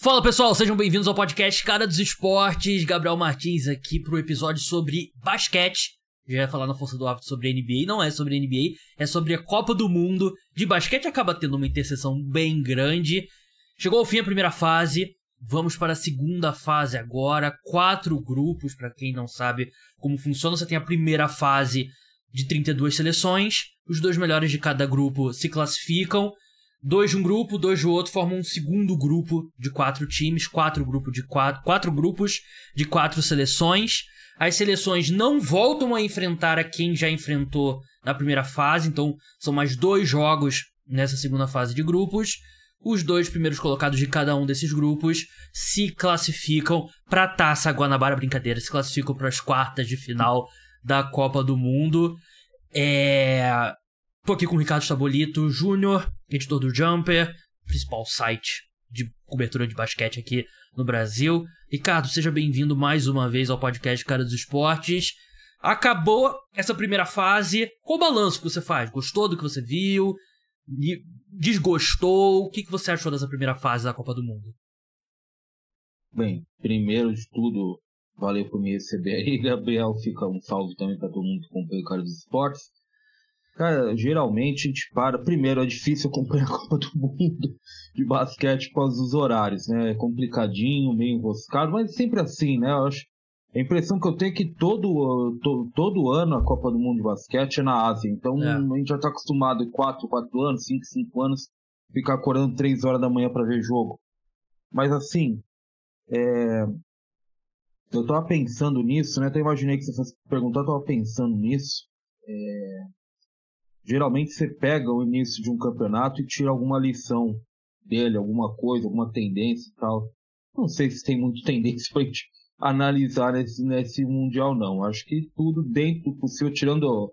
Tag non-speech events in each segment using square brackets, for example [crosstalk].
Fala pessoal, sejam bem-vindos ao podcast Cara dos Esportes. Gabriel Martins aqui pro episódio sobre basquete. Já ia falar na força do hábito sobre NBA, não é sobre NBA, é sobre a Copa do Mundo de basquete. Acaba tendo uma interseção bem grande. Chegou ao fim a primeira fase, vamos para a segunda fase agora. Quatro grupos, para quem não sabe como funciona. Você tem a primeira fase de 32 seleções, os dois melhores de cada grupo se classificam. Dois de um grupo, dois do outro formam um segundo grupo de quatro times, quatro, grupo de quatro, quatro grupos de quatro seleções. As seleções não voltam a enfrentar a quem já enfrentou na primeira fase, então são mais dois jogos nessa segunda fase de grupos. Os dois primeiros colocados de cada um desses grupos se classificam para a Taça Guanabara Brincadeira, se classificam para as quartas de final da Copa do Mundo. É... Tô aqui com o Ricardo Stabolito Júnior, editor do Jumper, principal site de cobertura de basquete aqui no Brasil. Ricardo, seja bem-vindo mais uma vez ao podcast Cara dos Esportes. Acabou essa primeira fase. Qual o balanço que você faz? Gostou do que você viu? Desgostou? O que você achou dessa primeira fase da Copa do Mundo? Bem, primeiro de tudo, valeu por me receber aí, Gabriel. Fica um salve também para todo mundo que acompanha o Cara dos Esportes. Cara, geralmente a gente para. Primeiro, é difícil acompanhar a [laughs] Copa do Mundo de basquete por causa dos horários, né? É complicadinho, meio enroscado, mas sempre assim, né? Eu acho, a impressão que eu tenho é que todo, todo, todo ano a Copa do Mundo de basquete é na Ásia. Então é. a gente já está acostumado em 4, 4 anos, 5, 5 anos, ficar acordando 3 horas da manhã para ver jogo. Mas assim, é... eu tava pensando nisso, né? Até imaginei que você fosse perguntar, eu tava pensando nisso. É geralmente você pega o início de um campeonato e tira alguma lição dele, alguma coisa, alguma tendência e tal. Não sei se tem muita [laughs] tendência pra gente analisar nesse, nesse Mundial, não. Acho que tudo dentro do possível, tirando o,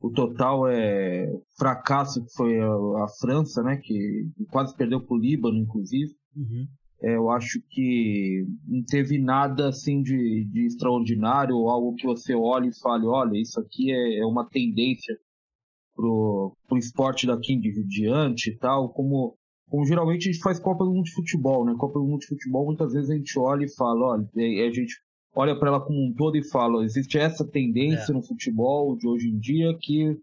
o total é, fracasso que foi a, a, França, né? Que quase perdeu pro Líbano, inclusive. Uhum. É, eu acho que não teve nada assim de, de extraordinário, ou algo que você olhe e fale, olha, isso aqui é, é uma tendência pro, pro esporte daqui em diante e tal, como, como geralmente a gente faz Copa do Mundo de Futebol, né? Copa do Mundo de Futebol, muitas vezes a gente olha e fala, olha, a gente olha para ela como um todo e fala, existe essa tendência é. no futebol de hoje em dia que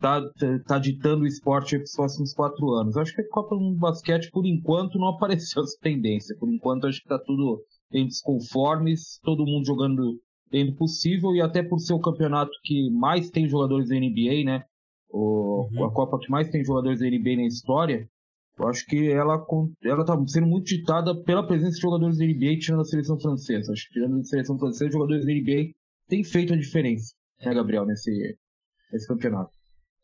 tá, tá ditando o esporte para os próximos quatro anos. Acho que a Copa do Mundo de Basquete, por enquanto, não [laughs] apareceu essa tendência. Por enquanto, acho que tá tudo em desconformes, todo mundo jogando dentro possível e até por ser o campeonato que mais tem jogadores da NBA, né? O, uhum. a Copa que mais tem jogadores da NBA na história, eu acho que ela ela está sendo muito ditada pela presença de jogadores da NBA tirando a seleção francesa. Acho que tirando a seleção francesa, jogadores da NBA têm feito a diferença, né, Gabriel, nesse, nesse campeonato.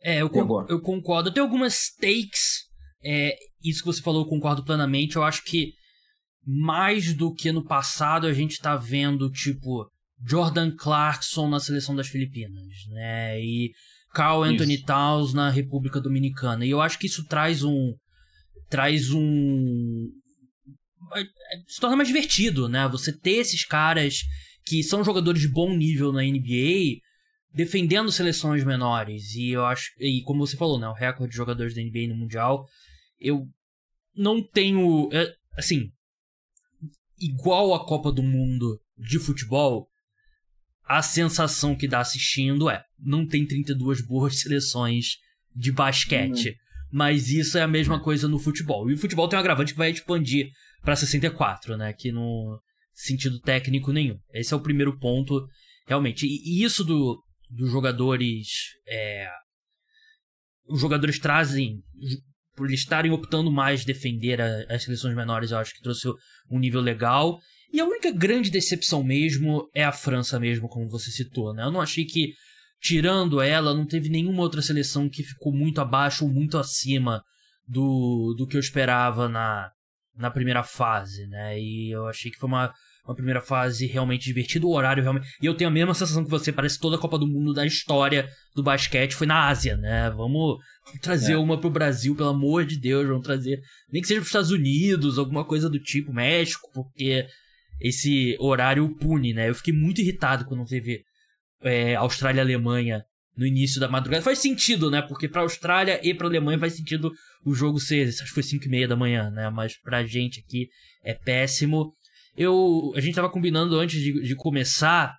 É, eu, con eu concordo. Tem algumas takes. É, isso que você falou, eu concordo plenamente. Eu acho que mais do que no passado, a gente tá vendo, tipo, Jordan Clarkson na seleção das Filipinas, né? E Carl Anthony isso. Towns na República Dominicana. E eu acho que isso traz um. Traz um. Se torna mais divertido, né? Você ter esses caras que são jogadores de bom nível na NBA defendendo seleções menores. E eu acho. E como você falou, né? O recorde de jogadores da NBA no Mundial. Eu não tenho. É, assim. Igual a Copa do Mundo de futebol, a sensação que dá assistindo é: não tem 32 boas [laughs] seleções de basquete. Uhum. Mas isso é a mesma coisa no futebol. E o futebol tem um agravante que vai expandir para 64, né? Que no sentido técnico nenhum. Esse é o primeiro ponto, realmente. E isso do, dos jogadores. É, os jogadores trazem. Por eles estarem optando mais defender a, as seleções menores, eu acho que trouxe um nível legal. E a única grande decepção mesmo é a França mesmo, como você citou, né? Eu não achei que, tirando ela, não teve nenhuma outra seleção que ficou muito abaixo ou muito acima do, do que eu esperava na, na primeira fase, né? E eu achei que foi uma, uma primeira fase realmente divertida, o horário realmente... E eu tenho a mesma sensação que você, parece toda a Copa do Mundo da história do basquete foi na Ásia, né? Vamos, vamos trazer é. uma pro Brasil, pelo amor de Deus, vamos trazer... Nem que seja pros Estados Unidos, alguma coisa do tipo, México, porque esse horário pune, né? Eu fiquei muito irritado quando teve é, Austrália Alemanha no início da madrugada. Faz sentido, né? Porque pra Austrália e pra Alemanha faz sentido o jogo ser, acho que foi 5 e meia da manhã, né? Mas pra gente aqui é péssimo. Eu, a gente tava combinando antes de, de começar,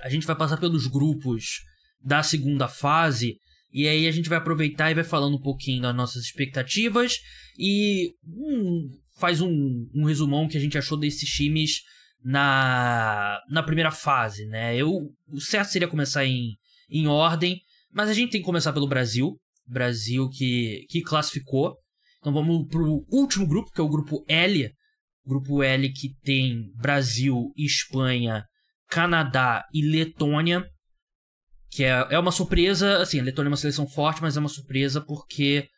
a gente vai passar pelos grupos da segunda fase, e aí a gente vai aproveitar e vai falando um pouquinho das nossas expectativas e hum, faz um, um resumão que a gente achou desses times na, na primeira fase, né? Eu, o certo seria começar em, em ordem, mas a gente tem que começar pelo Brasil. Brasil que, que classificou. Então vamos pro último grupo, que é o grupo L. Grupo L que tem Brasil, Espanha, Canadá e Letônia. Que é, é uma surpresa, assim, a Letônia é uma seleção forte, mas é uma surpresa porque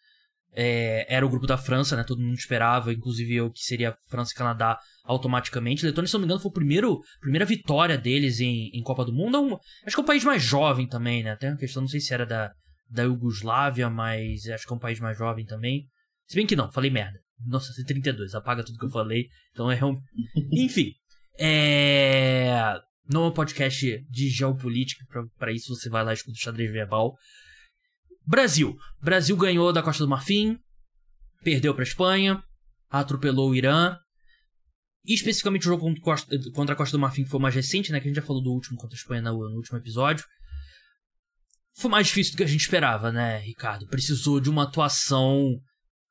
é, era o grupo da França, né? Todo mundo esperava, inclusive eu, que seria França e Canadá automaticamente. Letônia, se não me engano, foi a primeiro, primeira vitória deles em, em Copa do Mundo. É um, acho que é um país mais jovem também, né? Tem uma questão, não sei se era da, da Iugoslávia, mas acho que é um país mais jovem também. Se bem que não, falei merda. 1932, apaga tudo que eu falei. Então é um. [laughs] Enfim. É. Não é um podcast de geopolítica, para isso você vai lá e escuta o xadrez verbal. Brasil. Brasil ganhou da Costa do Marfim, perdeu para Espanha, atropelou o Irã, e especificamente o jogo contra a Costa do Marfim foi mais recente, né? Que a gente já falou do último contra a Espanha no, no último episódio. Foi mais difícil do que a gente esperava, né, Ricardo? Precisou de uma atuação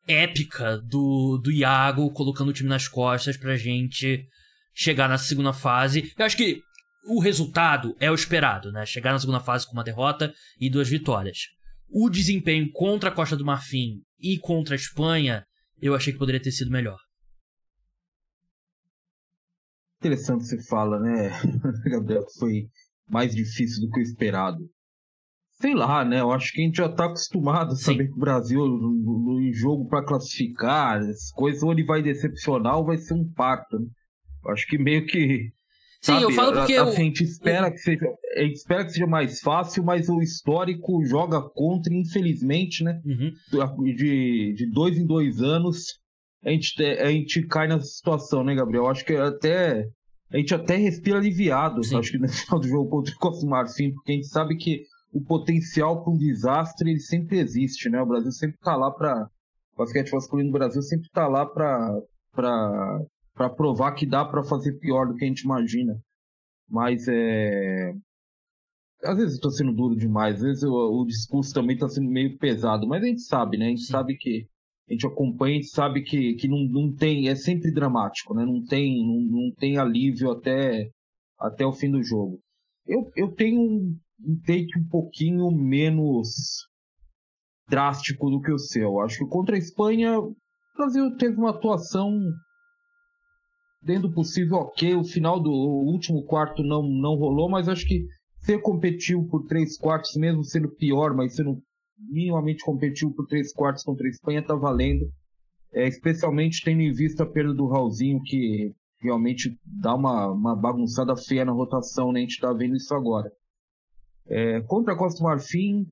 épica do, do Iago colocando o time nas costas pra gente chegar na segunda fase. Eu acho que o resultado é o esperado, né? Chegar na segunda fase com uma derrota e duas vitórias. O desempenho contra a Costa do Marfim e contra a Espanha, eu achei que poderia ter sido melhor interessante você fala, né, [laughs] Gabriel, que foi mais difícil do que o esperado. Sei lá, né? Eu acho que a gente já está acostumado a saber Sim. que o Brasil, no, no jogo para classificar, as coisas, ou ele vai decepcionar ou vai ser um parto. Né? Eu acho que meio que. Sim, sabe, eu falo porque. A, a, eu... gente espera que seja, espera que seja mais fácil, mas o histórico joga contra, infelizmente, né? Uhum. De, de dois em dois anos, a gente, a gente cai nessa situação, né, Gabriel? Acho que até a gente até respira aliviado, Sim. acho que no [laughs] final do jogo contra o Costa Marfim, porque a gente sabe que o potencial para um desastre ele sempre existe, né? O Brasil sempre está lá para o basquete masculino do Brasil sempre está lá para para provar que dá para fazer pior do que a gente imagina. Mas é às vezes estou sendo duro demais, às vezes o, o discurso também está sendo meio pesado, mas a gente sabe, né? A gente Sim. sabe que a gente acompanha, a gente sabe que, que não, não tem, é sempre dramático, né? Não tem, não, não tem alívio até, até o fim do jogo. Eu, eu tenho um, um take um pouquinho menos drástico do que o seu. Acho que contra a Espanha, o Brasil teve uma atuação dentro do possível ok. O final do último quarto não, não rolou, mas acho que você competiu por três quartos, mesmo sendo pior, mas sendo minimamente competiu por três quartos contra a Espanha, está valendo. É, especialmente tendo em vista a perda do Raulzinho, que realmente dá uma, uma bagunçada feia na rotação, né? A gente está vendo isso agora. É, contra a Costa Marfim,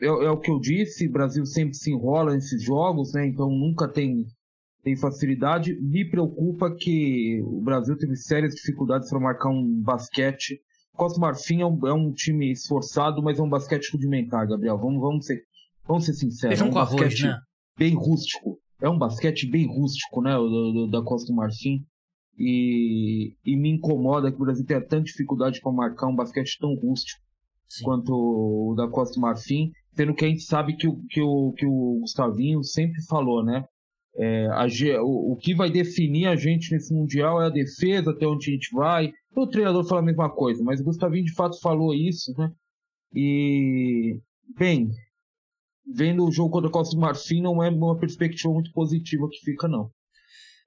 é, é, o que eu disse, o Brasil sempre se enrola nesses jogos, né? Então nunca tem, tem facilidade. Me preocupa que o Brasil teve sérias dificuldades para marcar um basquete Costa Marfim é um, é um, time esforçado, mas é um basquete rudimentar, Gabriel. Vamos, vamos, ser, vamos ser sinceros. é um basquete arroz, né? bem rústico. É um basquete bem rústico, né? Do, do, da Costa Marfim. E, e, me incomoda que o Brasil tenha tanta dificuldade para marcar um basquete tão rústico Sim. quanto o da Costa Marfim, sendo que a gente sabe que o, que o, que o Gustavinho sempre falou, né? É, a, o, o, que vai definir a gente nesse Mundial é a defesa, até onde a gente vai. O treinador fala a mesma coisa, mas o Gustavinho de fato falou isso, né? E, bem, vendo o jogo contra a Costa do Marfim, não é uma perspectiva muito positiva que fica, não.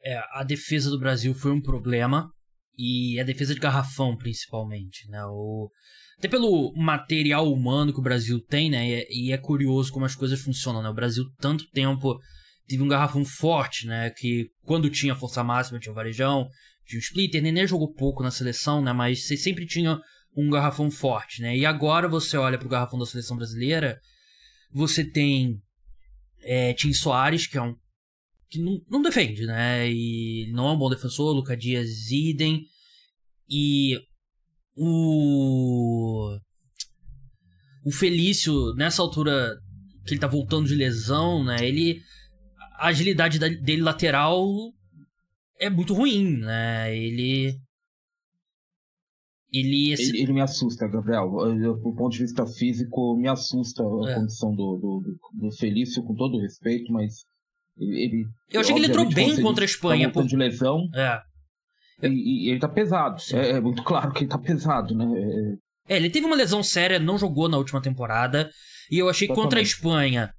É, a defesa do Brasil foi um problema, e a defesa de garrafão, principalmente, né? O... Até pelo material humano que o Brasil tem, né? E é curioso como as coisas funcionam, né? O Brasil, tanto tempo teve um garrafão forte, né? Que quando tinha força máxima tinha o Varejão, tinha o Splitter. Nenê jogou pouco na seleção, né? Mas você sempre tinha um garrafão forte, né? E agora você olha pro garrafão da seleção brasileira, você tem é, Tim Soares, que é um que não, não defende, né? E não é um bom defensor, Luca Dias idem. E o o Felício, nessa altura que ele tá voltando de lesão, né? Ele. A agilidade dele lateral é muito ruim, né? Ele. Ele, ele, ele, me assusta, Gabriel. Do ponto de vista físico, me assusta a é. condição do, do, do, Felício, com todo respeito, mas ele. Eu achei que ele entrou bem contra a Espanha. Tá por... de lesão. É. E, e ele tá pesado. É, é, muito claro que ele tá pesado, né? É, ele teve uma lesão séria, não jogou na última temporada. E eu achei que contra a Espanha,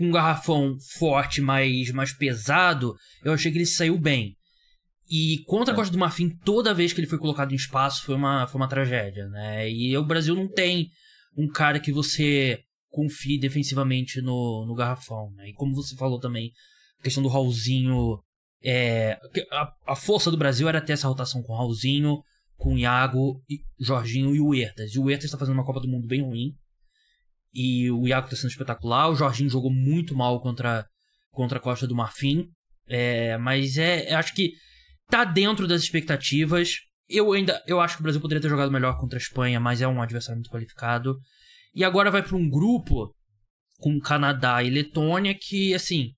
com um garrafão forte, mais, mais pesado, eu achei que ele saiu bem. E contra a é. Costa do Marfim, toda vez que ele foi colocado em espaço, foi uma, foi uma tragédia, né? E o Brasil não tem um cara que você confie defensivamente no, no garrafão, né? E como você falou também, a questão do Raulzinho... É, a, a força do Brasil era ter essa rotação com o Raulzinho, com o Iago, Jorginho e o Huertas. E o Huertas está fazendo uma Copa do Mundo bem ruim. E o Iago está sendo espetacular. O Jorginho jogou muito mal contra, contra a Costa do Marfim. É, mas é, acho que tá dentro das expectativas. Eu ainda eu acho que o Brasil poderia ter jogado melhor contra a Espanha, mas é um adversário muito qualificado. E agora vai para um grupo com Canadá e Letônia que, assim,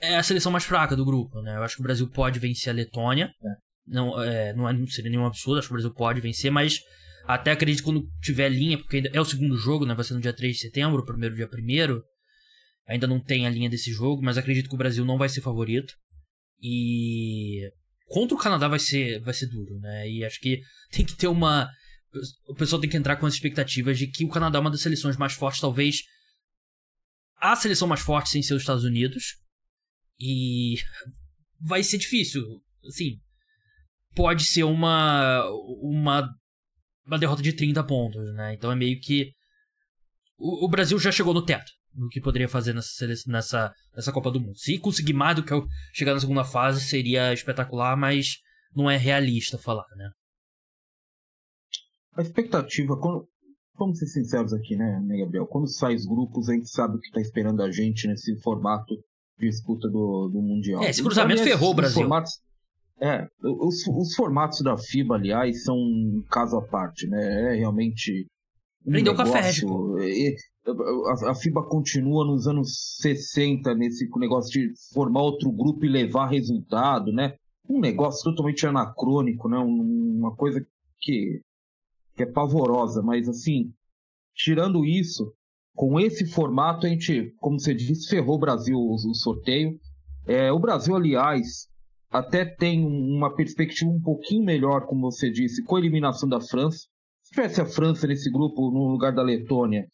é a seleção mais fraca do grupo, né? Eu acho que o Brasil pode vencer a Letônia. É. Não, é, não, é, não seria nenhum absurdo, acho que o Brasil pode vencer, mas até acredito quando tiver linha, porque ainda é o segundo jogo, né? Vai ser no dia 3 de setembro, o primeiro dia primeiro. Ainda não tem a linha desse jogo, mas acredito que o Brasil não vai ser favorito. E contra o Canadá vai ser, vai ser duro, né? E acho que tem que ter uma. O pessoal tem que entrar com as expectativas de que o Canadá é uma das seleções mais fortes, talvez a seleção mais forte sem ser os Estados Unidos. E vai ser difícil. Assim, pode ser uma, uma, uma derrota de 30 pontos, né? Então é meio que. O, o Brasil já chegou no teto do que poderia fazer nessa, nessa, nessa Copa do Mundo. Se conseguir mais do que eu chegar na segunda fase, seria espetacular, mas não é realista falar, né? A expectativa, quando, vamos ser sinceros aqui, né, né, Gabriel? Quando sai os grupos, a gente sabe o que está esperando a gente nesse formato de disputa do, do Mundial. É, esse cruzamento então, ferrou o Brasil. Formatos, é, os, os formatos da FIBA, aliás, são um caso à parte, né? É realmente. Um Prendeu negócio, café, a, a FIBA continua nos anos 60 nesse negócio de formar outro grupo e levar resultado, né? Um negócio totalmente anacrônico, né? Uma coisa que, que é pavorosa, mas assim, tirando isso, com esse formato a gente, como você disse, ferrou o Brasil o, o sorteio. É, o Brasil, aliás, até tem uma perspectiva um pouquinho melhor, como você disse, com a eliminação da França. Se tivesse a França nesse grupo no lugar da Letônia,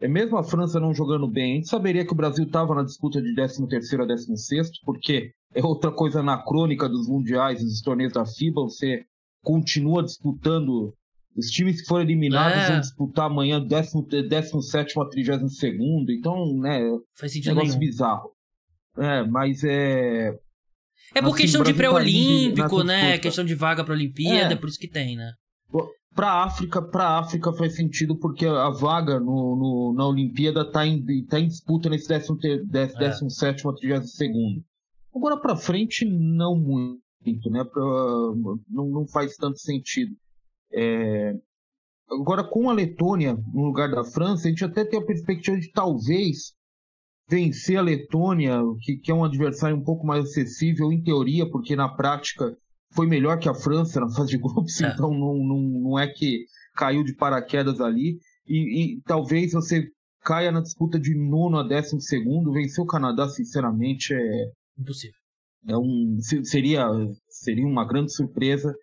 é mesmo a França não jogando bem, a gente saberia que o Brasil estava na disputa de 13º a 16º, porque é outra coisa anacrônica dos mundiais dos torneios da FIBA, você continua disputando, os times que foram eliminados é. vão disputar amanhã 17 a 32 então, né, Faz sentido um negócio nenhum. bizarro. É, mas é... É por assim, questão de tá pré-olímpico, tá né? Questão de vaga para Olimpíada, é. por isso que tem, né? Para a África, para África faz sentido porque a vaga no, no na Olimpíada está em, tá em disputa nesse 17 a 32 Agora para frente não muito, né? Pra, não, não faz tanto sentido. É... Agora com a Letônia no lugar da França, a gente até tem a perspectiva de talvez vencer a Letônia, que, que é um adversário um pouco mais acessível em teoria, porque na prática foi melhor que a França na fase de grupos, [laughs] é. então não, não, não é que caiu de paraquedas ali. E, e, talvez você caia na disputa de nono a décimo segundo. Vencer o Canadá, sinceramente, é. Impossível. É um, seria, seria uma grande surpresa.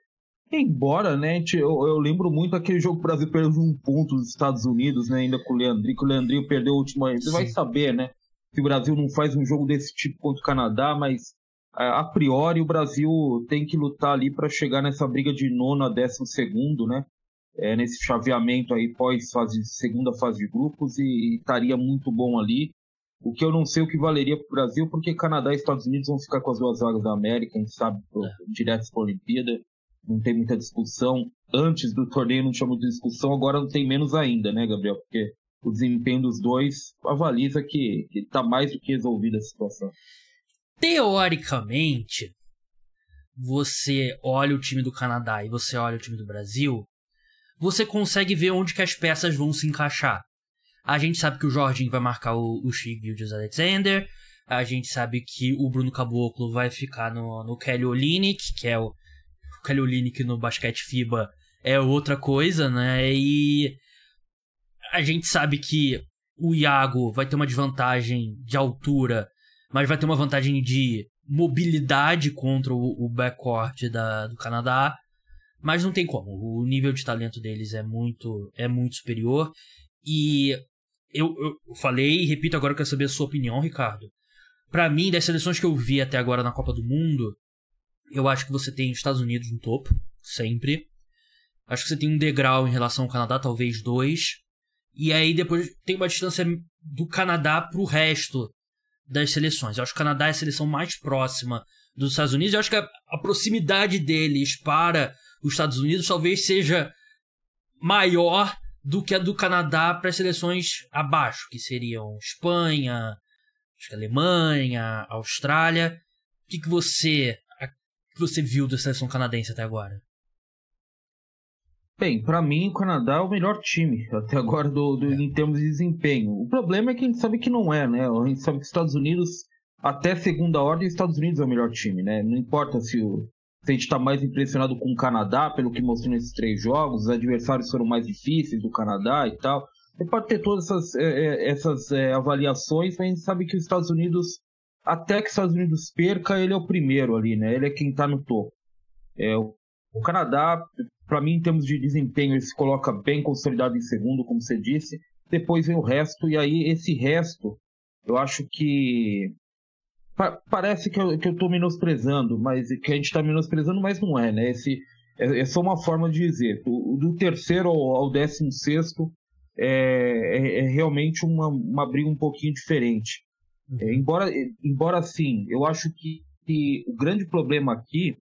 Embora, né, eu, eu lembro muito aquele jogo que o Brasil perdeu um ponto dos Estados Unidos, né, ainda com o Leandrinho, que o Leandrinho perdeu o último. Você Sim. vai saber, né, que o Brasil não faz um jogo desse tipo contra o Canadá, mas a priori o Brasil tem que lutar ali para chegar nessa briga de nono a décimo segundo, né? É, nesse chaveamento aí pós fase segunda fase de grupos e, estaria muito bom ali. O que eu não sei o que valeria para o Brasil, porque Canadá e Estados Unidos vão ficar com as duas vagas da América, a gente sabe, pro, é. direto para a Olimpíada. Não tem muita discussão. Antes do torneio não tinha muita discussão, agora não tem menos ainda, né, Gabriel? Porque o desempenho dos dois avaliza que está mais do que resolvida a situação teoricamente, você olha o time do Canadá e você olha o time do Brasil, você consegue ver onde que as peças vão se encaixar. A gente sabe que o Jorginho vai marcar o, o Shig e o Alexander. A gente sabe que o Bruno Caboclo vai ficar no, no Kelly Olynyk, que é o, o Kelly Olynyk no basquete FIBA é outra coisa, né? E a gente sabe que o Iago vai ter uma desvantagem de altura, mas vai ter uma vantagem de mobilidade contra o, o backcourt da, do Canadá. Mas não tem como. O nível de talento deles é muito, é muito superior. E eu, eu falei e repito agora, eu quero saber a sua opinião, Ricardo. Para mim, das seleções que eu vi até agora na Copa do Mundo, eu acho que você tem os Estados Unidos no topo, sempre. Acho que você tem um degrau em relação ao Canadá, talvez dois. E aí depois tem uma distância do Canadá pro resto das seleções. Eu acho que o Canadá é a seleção mais próxima dos Estados Unidos. Eu acho que a, a proximidade deles para os Estados Unidos talvez seja maior do que a do Canadá para as seleções abaixo, que seriam Espanha, acho que Alemanha, Austrália. O que, que você que você viu da seleção canadense até agora? Bem, para mim o Canadá é o melhor time até agora do, do é. em termos de desempenho. O problema é que a gente sabe que não é, né? A gente sabe que os Estados Unidos, até segunda ordem, os Estados Unidos é o melhor time, né? Não importa se, o, se a gente está mais impressionado com o Canadá, pelo que mostrou nesses três jogos, os adversários foram mais difíceis do Canadá e tal. Você pode ter todas essas, é, é, essas é, avaliações, mas a gente sabe que os Estados Unidos, até que os Estados Unidos perca, ele é o primeiro ali, né? Ele é quem está no topo. É, o, o Canadá, para mim, em termos de desempenho, ele se coloca bem consolidado em segundo, como você disse. Depois vem o resto, e aí esse resto, eu acho que. Pa parece que eu, tô menosprezando, mas que a gente está menosprezando, mas não é, né? Esse, é, é só uma forma de dizer. Do, do terceiro ao, ao décimo sexto é, é, é, realmente uma, uma briga um pouquinho diferente. É, uhum. embora, embora sim, eu acho que, que o grande problema aqui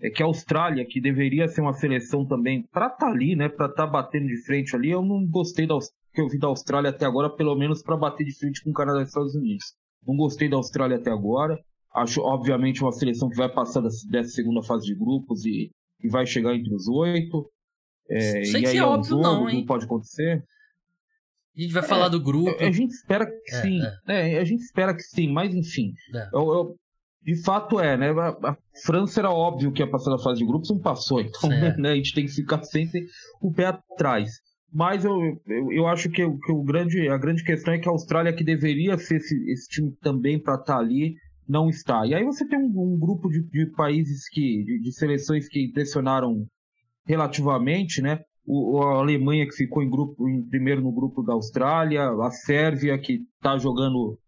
é que a Austrália, que deveria ser uma seleção também para estar tá ali, né, para estar tá batendo de frente ali, eu não gostei da que eu vi da Austrália até agora, pelo menos para bater de frente com o Canadá e Estados Unidos. Não gostei da Austrália até agora. Acho, obviamente, uma seleção que vai passar dessa segunda fase de grupos e, e vai chegar entre os oito. É, e aí é, é um óbvio, jogo, não, hein? pode acontecer. A gente vai falar é, do grupo. A, gente espera que é, sim. É. é. a gente espera que sim, mas enfim. Eu, eu, de fato é, né? A, França era óbvio que ia passar da fase de grupos, não passou. Então, né, a gente tem que ficar sempre o pé atrás. Mas eu, eu, eu acho que, que, o grande, a grande questão é que a Austrália, que deveria ser esse, esse time também para estar tá ali, não está. E aí você tem um, um grupo de, de, países que, de, de, seleções que impressionaram relativamente, né? O, a Alemanha que ficou em grupo, em primeiro no grupo da Austrália, a Sérvia que está jogando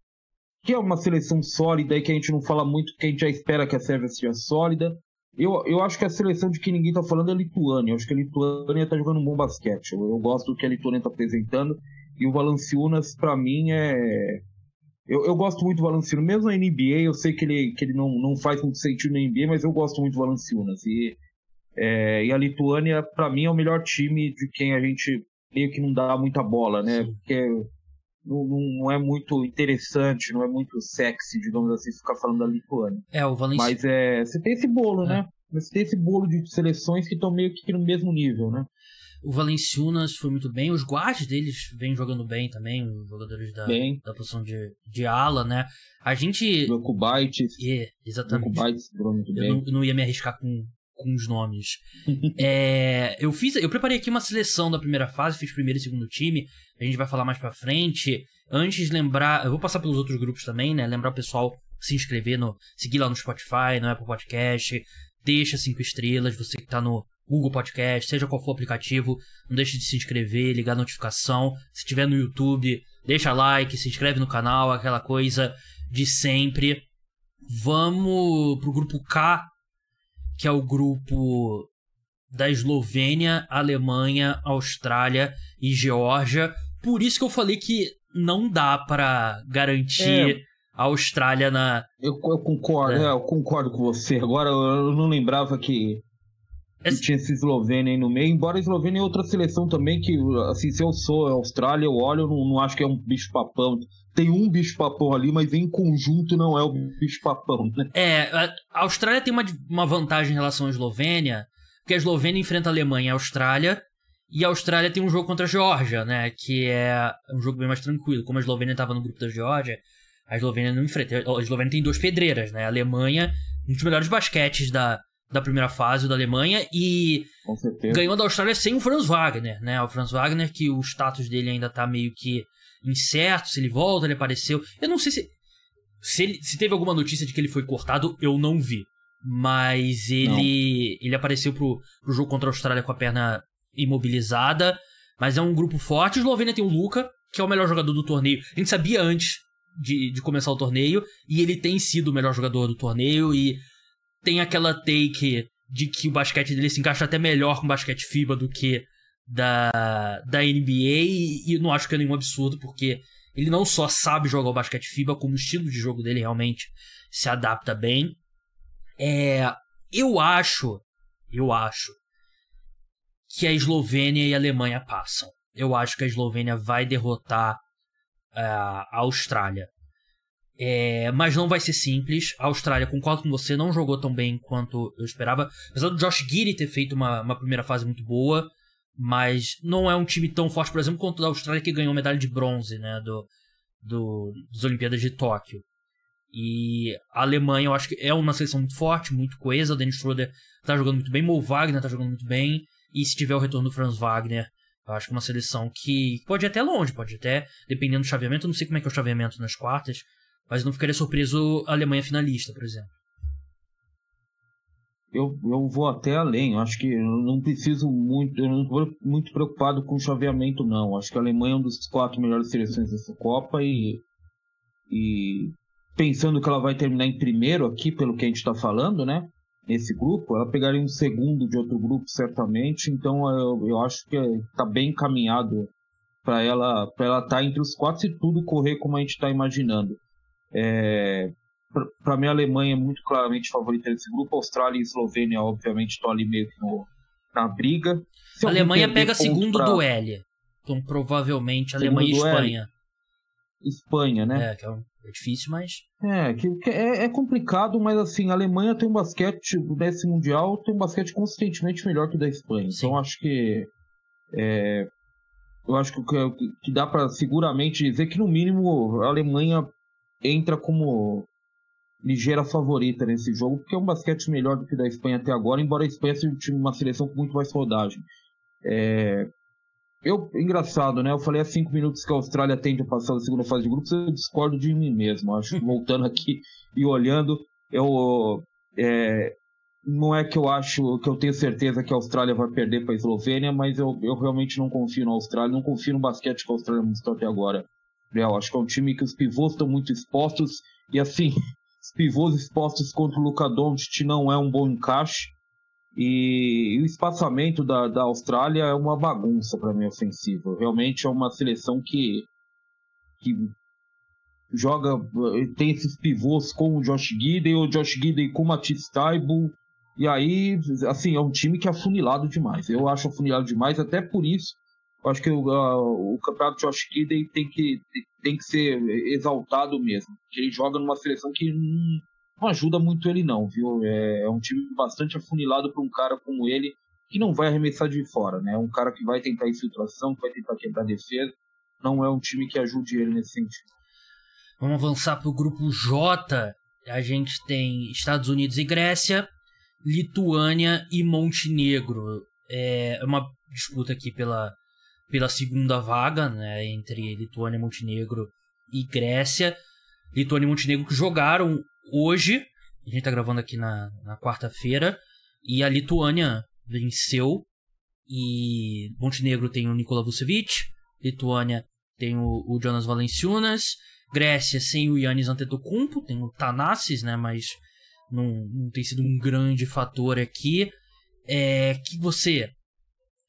que é uma seleção sólida e que a gente não fala muito, que a gente já espera que a Sérvia seja sólida. Eu, eu acho que a seleção de que ninguém está falando é a Lituânia. Eu acho que a Lituânia está jogando um bom basquete. Eu, eu, gosto do que a Lituânia está apresentando. E o Valanciunas, para mim, é. Eu, eu gosto muito do Valanciunas. Mesmo na NBA, eu sei que ele, que ele não, não faz muito sentido na NBA, mas eu gosto muito do Valanciunas. E, é, e a Lituânia, para mim, é o melhor time de quem a gente meio que não dá muita bola, né? Sim. Porque não, não, é muito interessante, não é muito sexy, digamos assim, ficar falando da Lituânia. É, o Valencia... Mas é, você tem esse bolo, é. né? Você tem esse bolo de seleções que estão meio que no mesmo nível, né? O Valenciunas foi muito bem, os guards deles vêm jogando bem também, os jogadores da, bem. da posição de, de ala, né? A gente. O Kubites. É, exatamente. O Kubites muito eu bem. Não, eu não ia me arriscar com, com os nomes. [laughs] é, eu fiz, eu preparei aqui uma seleção da primeira fase, fiz primeiro e segundo time. A gente vai falar mais para frente. Antes lembrar, eu vou passar pelos outros grupos também, né? Lembrar o pessoal se inscrever no, seguir lá no Spotify, no Apple Podcast, deixa cinco estrelas, você que tá no Google Podcast, seja qual for o aplicativo, não deixe de se inscrever, ligar a notificação. Se tiver no YouTube, deixa like, se inscreve no canal, aquela coisa de sempre. Vamos pro grupo K que é o grupo da Eslovênia, Alemanha, Austrália e Geórgia. Por isso que eu falei que não dá para garantir é, a Austrália na. Eu, eu concordo, é. É, eu concordo com você. Agora eu não lembrava que, que tinha esse Eslovênia aí no meio, embora a Eslovênia é outra seleção também que, assim, se eu sou Austrália, eu olho, eu não, não acho que é um bicho papão tem um bicho-papão ali, mas em conjunto não é o bicho-papão, né? É, a Austrália tem uma, uma vantagem em relação à Eslovênia, porque a Eslovênia enfrenta a Alemanha e a Austrália, E a Austrália tem um jogo contra a Geórgia, né? Que é um jogo bem mais tranquilo. Como a Eslovênia estava no grupo da Geórgia, a Eslovênia não enfrenta. A Eslovênia tem duas pedreiras, né? A Alemanha, um dos melhores basquetes da, da primeira fase da Alemanha e ganhou da Austrália sem o Franz Wagner, né? O Franz Wagner, que o status dele ainda tá meio que incerto, se ele volta, ele apareceu. Eu não sei se. Se, ele, se teve alguma notícia de que ele foi cortado, eu não vi. Mas ele. Não. Ele apareceu pro, pro jogo contra a Austrália com a perna imobilizada. Mas é um grupo forte. A Eslovênia tem o Luca, que é o melhor jogador do torneio. A gente sabia antes de, de começar o torneio. E ele tem sido o melhor jogador do torneio. E tem aquela take de que o basquete dele se encaixa até melhor com o basquete FIBA do que da, da NBA. E, e não acho que é nenhum absurdo, porque ele não só sabe jogar o basquete FIBA, como o estilo de jogo dele realmente se adapta bem. É, eu acho, eu acho que a Eslovênia e a Alemanha passam. Eu acho que a Eslovênia vai derrotar uh, a Austrália. É, mas não vai ser simples. A Austrália, concordo com você, não jogou tão bem quanto eu esperava. Apesar do Josh Giddy ter feito uma, uma primeira fase muito boa, mas não é um time tão forte, por exemplo, quanto da Austrália que ganhou medalha de bronze, né, do, do, das Olimpíadas de Tóquio. E a Alemanha, eu acho que é uma seleção muito forte, muito coesa. O Dennis Schroeder tá jogando muito bem, Mo Wagner tá jogando muito bem. E se tiver o retorno do Franz Wagner, eu acho que é uma seleção que pode ir até longe, pode até, dependendo do chaveamento, eu não sei como é que é o chaveamento nas quartas, mas não ficaria surpreso a Alemanha finalista, por exemplo. Eu, eu vou até além. Acho que eu não preciso muito. Eu não estou muito preocupado com o chaveamento, não. Acho que a Alemanha é uma das quatro melhores seleções dessa Copa e. E pensando que ela vai terminar em primeiro aqui, pelo que a gente está falando, né? Nesse grupo, ela pegaria um segundo de outro grupo, certamente. Então eu, eu acho que está bem encaminhado para ela para ela estar tá entre os quatro se tudo correr como a gente está imaginando. É, para mim, a Alemanha é muito claramente favorita nesse grupo. Austrália e Eslovênia, obviamente, estão ali meio que no, na briga. Se a Alemanha pega segundo pra... do L. Então, provavelmente, Alemanha e Espanha. Espanha, né? É, que é, um, é difícil, mas. É, que, que é, é, complicado, mas assim, a Alemanha tem um basquete, nesse Mundial, tem um basquete consistentemente melhor que o da Espanha. Sim. Então, acho que. É, eu acho que, que dá para seguramente dizer que, no mínimo, a Alemanha entra como ligeira favorita nesse jogo, porque é um basquete melhor do que da Espanha até agora, embora a Espanha seja uma seleção com muito mais rodagem. É... Eu, engraçado, né? Eu falei há cinco minutos que a Austrália tende a passar da segunda fase de grupos, eu discordo de mim mesmo. Acho voltando aqui [laughs] e olhando, eu é... não é que eu acho que eu tenho certeza que a Austrália vai perder para a Eslovênia, mas eu, eu realmente não confio na Austrália, não confio no basquete que a Austrália mostrou até agora. Real, acho que é um time que os pivôs estão muito expostos e assim, [laughs] os pivôs expostos contra o Luka Doncic não é um bom encaixe. E, o espaçamento da, da Austrália é uma bagunça para mim ofensiva. Realmente é uma seleção que, que joga, tem esses pivôs com o Josh Gidey, ou Josh Gidey com o Matisse Taibu. E aí, assim, é um time que é afunilado demais. Eu acho afunilado demais, até por isso eu acho que o, o campeonato de Josh Gidey tem que, tem que ser exaltado mesmo. Ele joga numa seleção que não ajuda muito ele, não, viu? É, é um time bastante afunilado para um cara como ele, que não vai arremessar de fora, né? É um cara que vai tentar infiltração, que vai tentar quebrar defesa. Não é um time que ajude ele nesse sentido. Vamos avançar para o grupo J. A gente tem Estados Unidos e Grécia, Lituânia e Montenegro. É uma disputa aqui pela pela segunda vaga, né, entre Lituânia, Montenegro e Grécia. Lituânia e Montenegro que jogaram hoje, a gente tá gravando aqui na, na quarta-feira, e a Lituânia venceu, e Montenegro tem o Nikola Vucevic, Lituânia tem o, o Jonas Valanciunas, Grécia sem o Yannis Antetokounmpo, tem o Tanassis, né, mas não, não tem sido um grande fator aqui. É, que você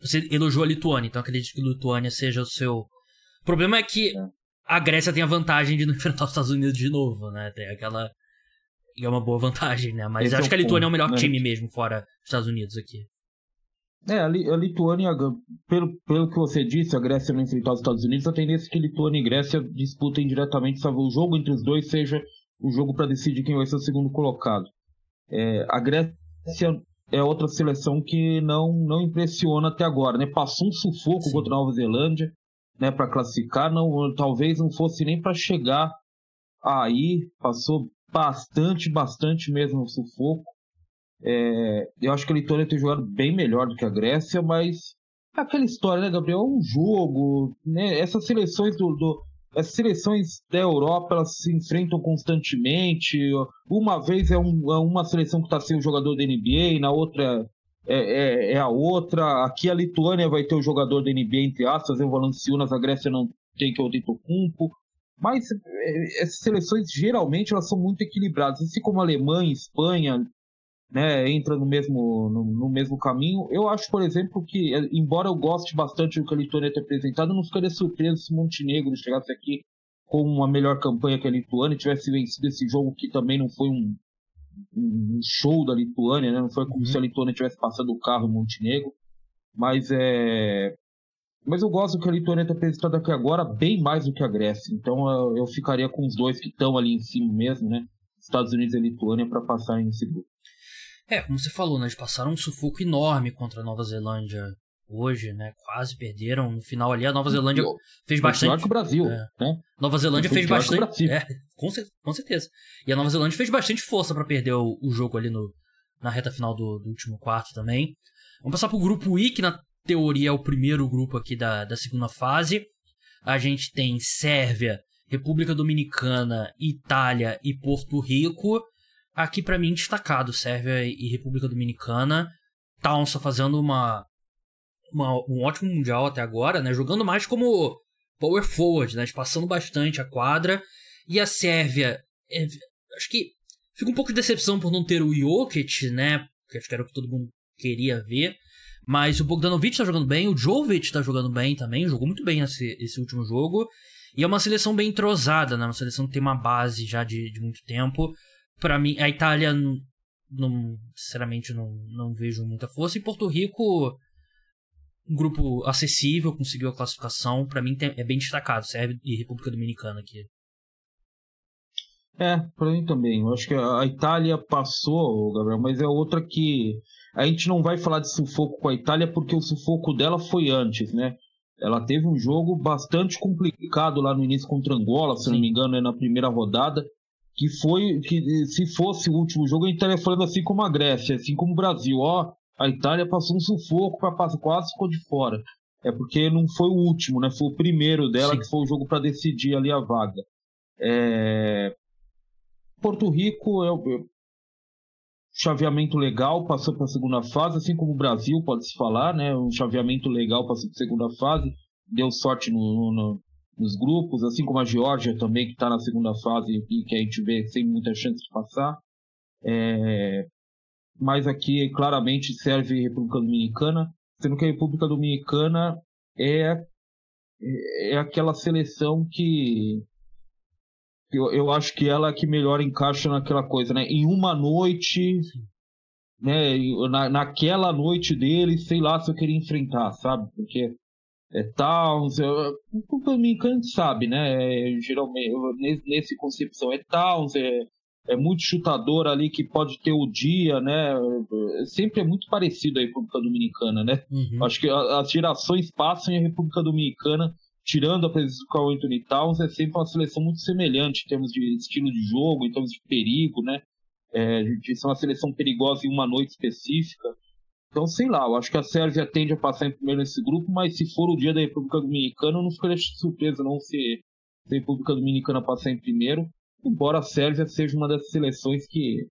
você elogiou a Lituânia, então acredito que a Lituânia seja o seu. O problema é que é. a Grécia tem a vantagem de não [laughs] enfrentar os Estados Unidos de novo, né? Tem aquela. E é uma boa vantagem, né? Mas Esse acho é que a Lituânia ponto, é o melhor né? time mesmo, fora os Estados Unidos aqui. É, a, Lituânia, pelo, pelo que você disse, a Grécia não enfrentar os Estados Unidos, a tendência é que Lituânia e Grécia disputem diretamente, sabe? O jogo entre os dois seja o jogo para decidir quem vai ser o segundo colocado. É, a Grécia é outra seleção que não, não impressiona até agora, né? Passou um sufoco Sim. contra a Nova Zelândia, né, para classificar, não, talvez não fosse nem para chegar aí, passou bastante, bastante mesmo o sufoco. É, eu acho que a Letônia tem jogado bem melhor do que a Grécia, mas é aquela história, né, Gabriel? É um jogo, né? Essas seleções do, do as seleções da Europa elas se enfrentam constantemente. Uma vez é, um, é uma seleção que está sem o jogador da NBA, na outra é, é, é, a outra. Aqui a Lituânia vai ter o jogador da NBA, entre aspas, é o Valanciunas, a Grécia não tem, que é o Tetocumpo. Mas é, essas seleções geralmente elas são muito equilibradas, assim como a Alemanha, Espanha, né, entra no mesmo, no, no, mesmo caminho. Eu acho, por exemplo, que, embora eu goste bastante do que a Lituânia tem apresentado, eu não ficaria surpreso se Montenegro chegasse aqui com uma melhor campanha que a Lituânia, tivesse vencido esse jogo que também não foi um, um show da Lituânia, né? não foi como uhum. se a Lituânia tivesse passado o carro em Montenegro. Mas é. Mas eu gosto do que a Lituânia está apresentando aqui agora, bem mais do que a Grécia. Então eu, eu ficaria com os dois que estão ali em cima mesmo, né? Estados Unidos e Lituânia para passar nesse grupo. É, como você falou, né, eles passaram um sufoco enorme contra a Nova Zelândia hoje, né? Quase perderam no final ali. A Nova Zelândia fez bastante. Pior que o Brasil, é. né? Nova Zelândia fez bastante. É, com, com, certeza. E a Nova Zelândia fez bastante força para perder o, o, jogo ali no, na reta final do, do, último quarto também. Vamos passar pro grupo I, que na teoria é o primeiro grupo aqui da, da segunda fase. A gente tem Sérvia, República Dominicana, Itália e Porto Rico aqui para mim destacado, Sérvia e República Dominicana. Towns fazendo uma, uma, um ótimo mundial até agora, né? Jogando mais como power forward, né? Passando bastante a quadra. E a Sérvia, é, acho que fica um pouco de decepção por não ter o Jokic, né? Porque acho que era o que todo mundo queria ver. Mas o Bogdanovic tá jogando bem, o Jovic tá jogando bem também, jogou muito bem esse, esse último jogo. E é uma seleção bem entrosada, né? Uma seleção que tem uma base já de, de muito tempo para mim, a Itália, não, sinceramente, não, não vejo muita força. E Porto Rico, um grupo acessível, conseguiu a classificação. para mim é bem destacado, serve e República Dominicana aqui. É, para mim também. Eu acho que a Itália passou, Gabriel, mas é outra que a gente não vai falar de sufoco com a Itália porque o sufoco dela foi antes, né? Ela teve um jogo bastante complicado lá no início contra Angola, se Sim. não me engano, é na primeira rodada que foi que se fosse o último jogo a gente estaria falando assim como a Grécia, assim como o Brasil, ó, a Itália passou um sufoco para passar, quase ficou de fora. É porque não foi o último, né? Foi o primeiro dela Sim. que foi o jogo para decidir ali a vaga. É... Porto Rico é o chaveamento legal, passou para a segunda fase, assim como o Brasil, pode se falar, né? Um chaveamento legal passou para a segunda fase, deu sorte no, no, nos grupos, assim como a Geórgia também, que está na segunda fase e que a gente vê sem muita chance de passar. É... Mas aqui claramente serve República Dominicana, sendo que a República Dominicana é, é aquela seleção que eu, eu acho que ela é que melhor encaixa naquela coisa, né? Em uma noite, né? Na, naquela noite dele, sei lá se eu queria enfrentar, sabe? Porque é, Towns, o Dominicano sabe, né? É, geralmente, nesse concepção, é Towns, é, é muito chutador ali que pode ter o dia, né? Sempre é muito parecido a República Dominicana, né? Uhum. Acho que as gerações passam e a República Dominicana, tirando a presença do Carl Anthony Towns, é sempre uma seleção muito semelhante em termos de estilo de jogo, em termos de perigo, né? É, de ser uma seleção perigosa em uma noite específica. Então, sei lá, eu acho que a Sérvia tende a passar em primeiro nesse grupo, mas se for o dia da República Dominicana, eu não ficaria surpreso não se, a República Dominicana passar em primeiro, embora a Sérvia seja uma das seleções que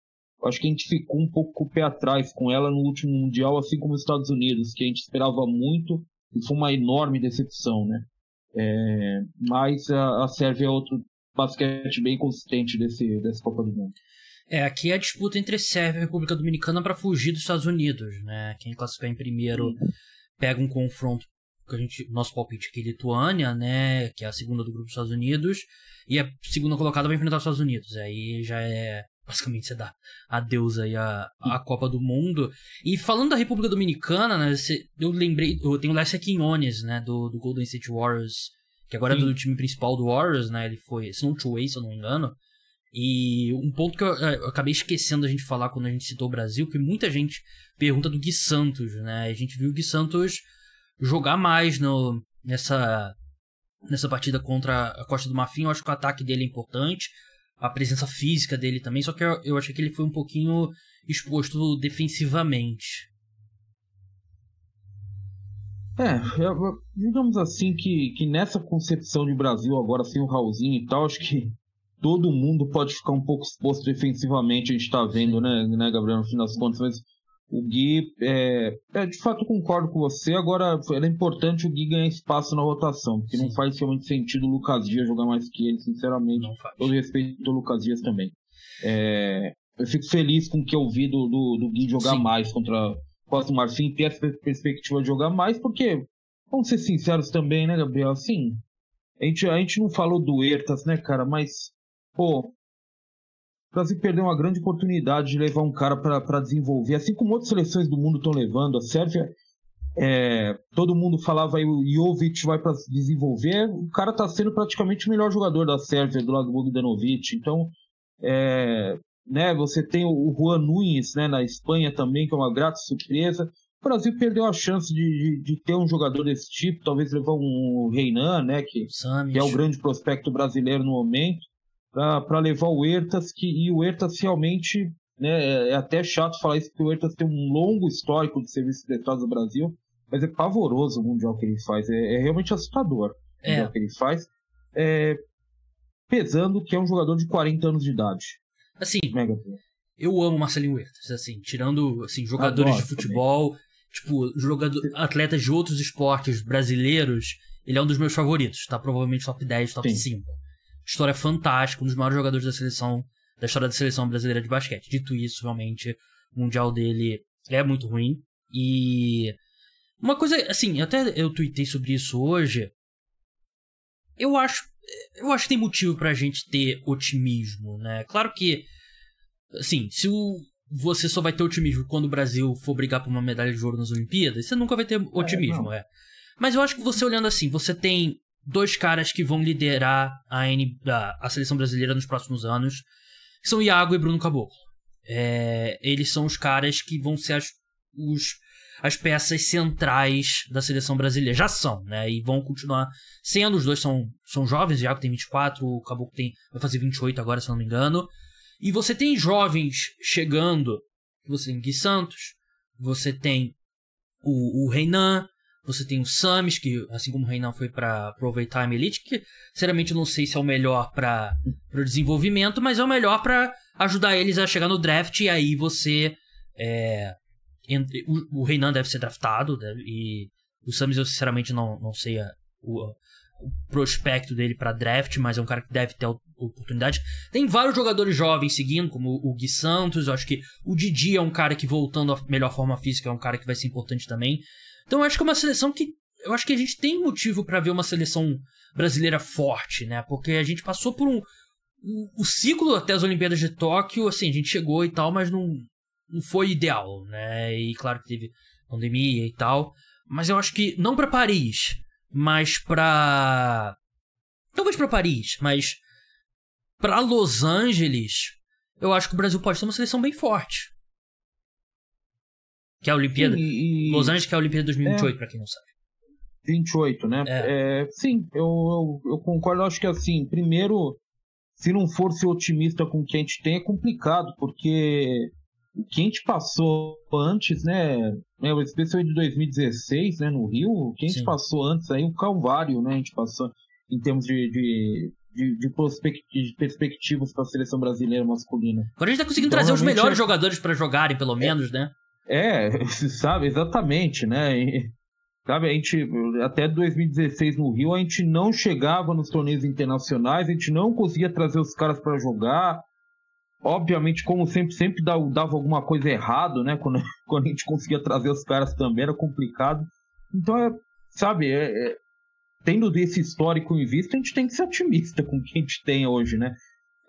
acho que a gente ficou um pouco com o pé atrás com ela no último Mundial, assim como os Estados Unidos, que a gente esperava muito e foi uma enorme decepção, né? É, mas a, a Sérvia é outro basquete bem consistente desse, dessa Copa do Mundo. É, aqui é a disputa entre Sérvia e República Dominicana para fugir dos Estados Unidos, né? Quem classificar em primeiro pega um confronto que a gente, nosso palpite aqui, Lituânia, né, que é a segunda do grupo dos Estados Unidos, e a segunda colocada vai enfrentar os Estados Unidos. Aí já é basicamente você dá adeus aí à, à Copa do Mundo. E falando da República Dominicana, né, eu lembrei, eu tenho o Lester Quinones, né, do, do Golden State Warriors, que agora Sim. é do time principal do Warriors, né, ele foi, se não two-way, se eu não me engano, E um ponto que eu, é, eu, acabei esquecendo a gente falar quando a gente citou o Brasil, que muita gente pergunta do Gui Santos, né? A gente viu o Gui Santos jogar mais no, nessa, nessa partida contra a Costa do Marfim. Eu acho que o ataque dele é importante, a presença física dele também, só que eu, eu achei que ele foi um pouquinho exposto defensivamente. É, digamos assim que, que nessa concepção de Brasil agora sem o Raulzinho e tal, acho que todo mundo pode ficar um pouco exposto defensivamente, a gente está vendo, né, né, Gabriel, no fim das contas, mas o Gui, é, é, de fato concordo com você, agora era importante o Gui ganhar espaço na rotação, porque Sim. não faz realmente sentido o Lucas Dias jogar mais que ele, sinceramente, todo respeito ao Lucas Dias também. É, eu fico feliz com o que eu vi do, do, do Gui jogar Sim. mais contra Costa Marfim, ter essa perspectiva de jogar mais, porque, vamos ser sinceros também, né, Gabriel, assim, a gente, a gente não falou do Ertas, né, cara, mas pô, o Brasil perdeu uma grande oportunidade de levar um cara para desenvolver, assim como outras seleções do mundo estão levando. A Sérvia, é, todo mundo falava aí o Jovic vai para desenvolver, o cara está sendo praticamente o melhor jogador da Sérvia do lado do Bogdanovic. Então, é, né, você tem o Juan Nunes né, na Espanha também, que é uma grata surpresa. O Brasil perdeu a chance de, de, de, ter um jogador desse tipo, talvez levar um Reinan, né, que, que, é o grande prospecto brasileiro no momento para levar o Ertas, que, e o Ertas realmente, né, é, é até chato falar isso, porque o Ertas tem um longo histórico de serviços prestados no Brasil, mas é pavoroso o Mundial que ele faz, é, é realmente assustador o é. Mundial que ele faz, é, pesando que é um jogador de 40 anos de idade. Assim, Mega eu amo Marcelinho Huertas, assim, tirando assim, jogadores de futebol, também. tipo, jogador, atletas de outros esportes brasileiros, ele é um dos meus favoritos, tá provavelmente top 10, top Sim. 5 história fantástica, um dos maiores jogadores da seleção, da história da seleção brasileira de basquete. Dito isso, realmente, o mundial dele é muito ruim. E uma coisa, assim, até eu tuitei sobre isso hoje. Eu acho, eu acho que tem motivo pra gente ter otimismo, né? Claro que, assim, se o, você só vai ter otimismo quando o Brasil for brigar por uma medalha de ouro nas Olimpíadas, você nunca vai ter é, otimismo, é. é. Mas eu acho que você olhando assim, você tem dois caras que vão liderar a, N, a, a seleção brasileira nos próximos anos, que são Iago e Bruno Caboclo. É, eles são os caras que vão ser as, os, as peças centrais da seleção brasileira. Já são, né? E vão continuar sendo. Os dois são, são jovens. O Iago tem 24, o Caboclo tem, vai fazer 28 agora, se não me engano. E você tem jovens chegando. Você tem Gui Santos, você tem o, o Reinan, você tem o Samis, que assim como o Reinan foi para o Overtime Elite, que sinceramente eu não sei se é o melhor para o desenvolvimento, mas é o melhor para ajudar eles a chegar no draft e aí você. É, entre, o, o Reinan deve ser draftado, deve, e o Samis eu sinceramente não, não sei a, o, o prospecto dele para draft, mas é um cara que deve ter oportunidade. Tem vários jogadores jovens seguindo, como o Gui Santos, eu acho que o Didi é um cara que voltando à melhor forma física é um cara que vai ser importante também. Então eu acho que é uma seleção que. Eu acho que a gente tem motivo para ver uma seleção brasileira forte, né? Porque a gente passou por um. O, ciclo até as Olimpíadas de Tóquio, assim, a gente chegou e tal, mas não, não foi ideal, né? E claro que teve pandemia e tal. Mas eu acho que não para Paris, mas para talvez para Paris, mas para Los Angeles, eu acho que o Brasil pode ter uma seleção bem forte. Que é a Olimpíada. Sim, e... Los Angeles, que é a Olimpíada 2028, é... para quem não sabe. 28, né? É. É, sim, eu, eu, eu, concordo. Acho que assim, primeiro, se não for ser otimista com o que a gente tem, é complicado, porque o que a gente passou antes, né? né especialmente de 2016, né, no Rio, o que a gente sim. passou antes aí, o Calvário, né? A gente passou em termos de, de de, de, de perspectivas para a seleção brasileira masculina. Agora a gente está conseguindo então, trazer os melhores é... jogadores para jogarem, pelo menos, é, né? É, [laughs] sabe, exatamente, né? E, sabe, a gente, até 2016 no Rio, a gente não chegava nos torneios internacionais, a gente não conseguia trazer os caras para jogar. Obviamente, como sempre, sempre dava alguma coisa errado, né? Quando, [laughs] quando a gente conseguia trazer os caras também, era complicado. Então, é, sabe, é, é, tendo esse histórico em vista, a gente tem que ser otimista com o que a gente tem hoje, né?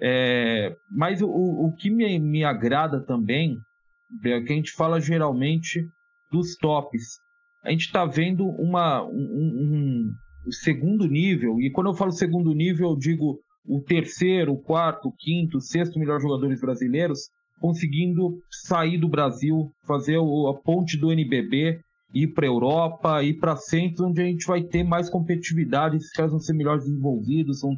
É, mas o, o que me, me agrada também que a gente fala geralmente dos tops. A gente está vendo uma, um, um, segundo nível, e quando eu falo segundo nível, eu digo o terceiro, o quarto, o quinto, o sexto melhor jogadores brasileiros conseguindo sair do Brasil, fazer a ponte do NBB, ir para a Europa, ir para centro, onde a gente vai ter mais competitividade, esses caras vão ser melhor desenvolvidos, vão,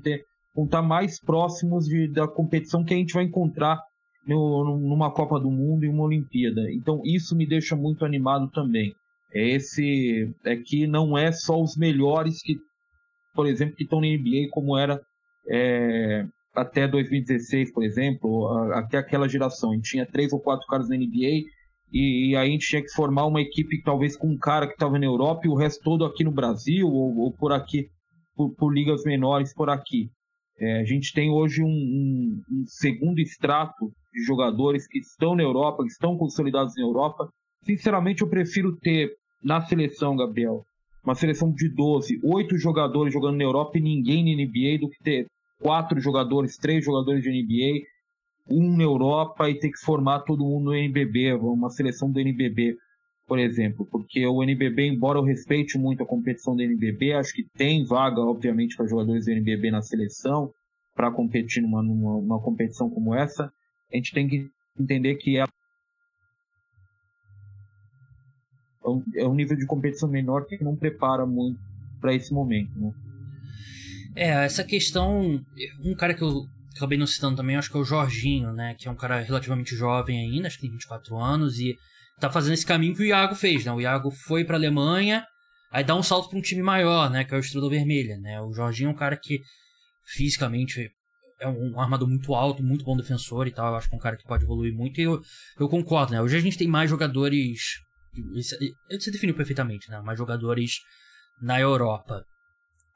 vão estar mais próximos de, da competição que a gente vai encontrar no, numa Copa do Mundo e uma Olimpíada. Então isso me deixa muito animado também. É esse é que não é só os melhores que, por exemplo, que estão na NBA como era é, até 2016, por exemplo, até aquela geração. A gente tinha três ou quatro caras na NBA e, e aí a gente tinha que formar uma equipe talvez com um cara que estava na Europa e o resto todo aqui no Brasil ou, ou por aqui, por, por, ligas menores por aqui. É, a gente tem hoje um, um, um, segundo extrato de jogadores que estão na Europa, que estão consolidados na Europa. Sinceramente, eu prefiro ter na seleção, Gabriel, uma seleção de 12, 8 jogadores jogando na Europa e ninguém na NBA do que ter quatro jogadores, três jogadores de NBA, um na Europa e ter que formar todo mundo no NBB, uma seleção do NBB, por exemplo. Porque o NBB, embora eu respeite muito a competição do NBB, acho que tem vaga, obviamente, para jogadores do NBB na seleção, para competir numa, numa, numa competição como essa. A gente tem que entender que é é um nível de competição menor que não prepara muito para esse momento, né? É, essa questão. Um cara que eu acabei não citando também, acho que é o Jorginho, né? Que é um cara relativamente jovem ainda, acho que tem 24 anos, e tá fazendo esse caminho que o Iago fez, né? O Iago foi pra Alemanha, aí dá um salto para um time maior, né? Que é o Estrela Vermelha, né? O Jorginho é um cara que fisicamente é um armador muito alto, muito bom defensor e tal. Eu acho que é um cara que pode evoluir muito e eu, eu concordo, né? Hoje a gente tem mais jogadores. Você definiu perfeitamente, né? Mais jogadores na Europa.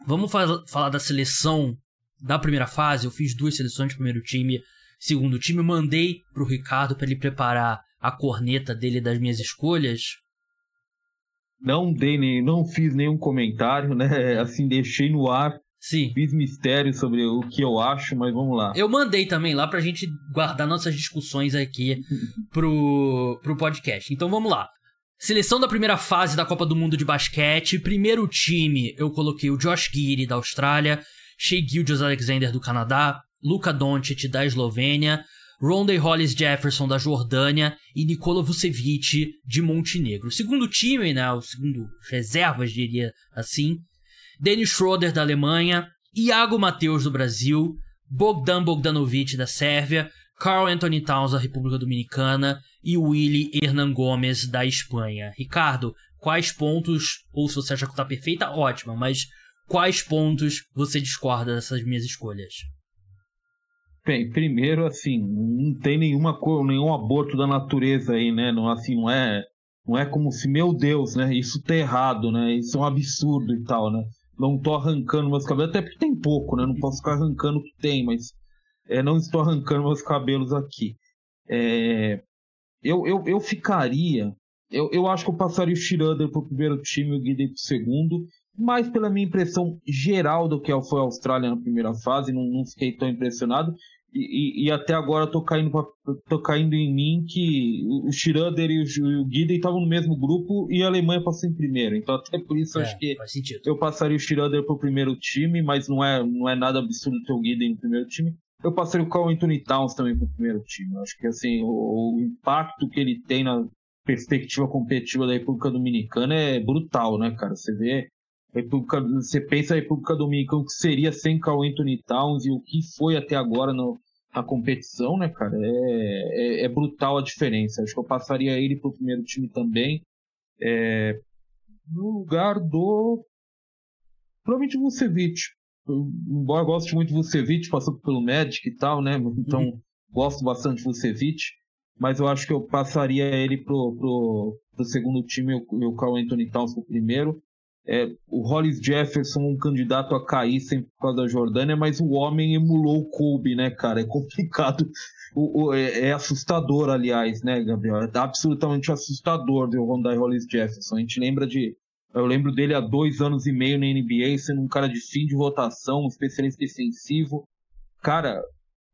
Vamos falar da seleção da primeira fase. Eu fiz duas seleções de primeiro time, segundo time. Mandei pro Ricardo para ele preparar a corneta dele das minhas escolhas. Não dei nem, não fiz nenhum comentário, né? [laughs] Assim, deixei no ar. Sim. Fiz mistério sobre o que eu acho, mas vamos lá. Eu mandei também lá pra gente guardar nossas discussões aqui pro, pro podcast. Então vamos lá. Seleção da primeira fase da Copa do Mundo de Basquete. Primeiro time, eu coloquei o Josh Giri da Austrália, Shea Gilgeous Alexander do Canadá, Luka Doncic da Eslovênia, Ronday Hollis Jefferson da Jordânia e Nikola Vucevic de Montenegro. O segundo time, né, o segundo reservas, diria assim, Dennis Schroeder da Alemanha, Iago Mateus do Brasil, Bogdan Bogdanovic da Sérvia, Carl Anthony Towns da República Dominicana e Willy Hernan Gomes da Espanha. Ricardo, quais pontos, ou se você acha que tá perfeita, ótima, mas quais pontos você discorda dessas minhas escolhas? Bem, primeiro, assim, não tem nenhuma cor, nenhum aborto da natureza aí, né? Não, assim, não é, não é como se, meu Deus, né? Isso tá errado, né? Isso é um absurdo e tal, né? Não tô arrancando meus cabelos, até porque tem pouco, né? Não posso ficar arrancando o que tem, mas é, não estou arrancando meus cabelos aqui. É, eu, eu, eu ficaria. Eu, eu acho que eu passaria o Schroeder para o primeiro time e o Guidey para o segundo. Mais pela minha impressão geral do que foi a Austrália na primeira fase, não, não fiquei tão impressionado. E, e, até agora tô caindo, pra, tô caindo em mim que o Schroeder e o, o Guiden estavam no mesmo grupo e a Alemanha passou em primeiro. Então até por isso é, acho que eu passaria o Schroeder para o primeiro time, mas não é, não é nada absurdo ter o Guiden no primeiro time. Eu passaria o Carl Anthony Towns também para o primeiro time. Eu acho que assim, o, o, impacto que ele tem na perspectiva competitiva da República Dominicana é brutal, né, cara? Você vê República, você pensa a República Dominicana o que seria sem Carl Anthony Towns e o que foi até agora no, na competição, né, cara? É, é, é, brutal a diferença. Acho que eu passaria ele para o primeiro time também. É, no lugar do. Provavelmente o Vucevic embora eu goste muito de Vucevic, passou pelo Magic e tal, né? Então uhum. gosto bastante de Vucevic, mas eu acho que eu passaria ele pro, pro, pro segundo time e o Carl Anthony Towns pro primeiro. É, o Hollis Jefferson, um candidato a cair sempre por causa da Jordânia, mas o homem emulou o Kobe, né, cara? É complicado. O, o, é, é, assustador, aliás, né, Gabriel? É absolutamente assustador o Rondai Hollis Jefferson. A gente lembra de eu lembro dele há dois anos e meio na NBA, sendo um cara de fim de rotação, um especialista defensivo. Cara,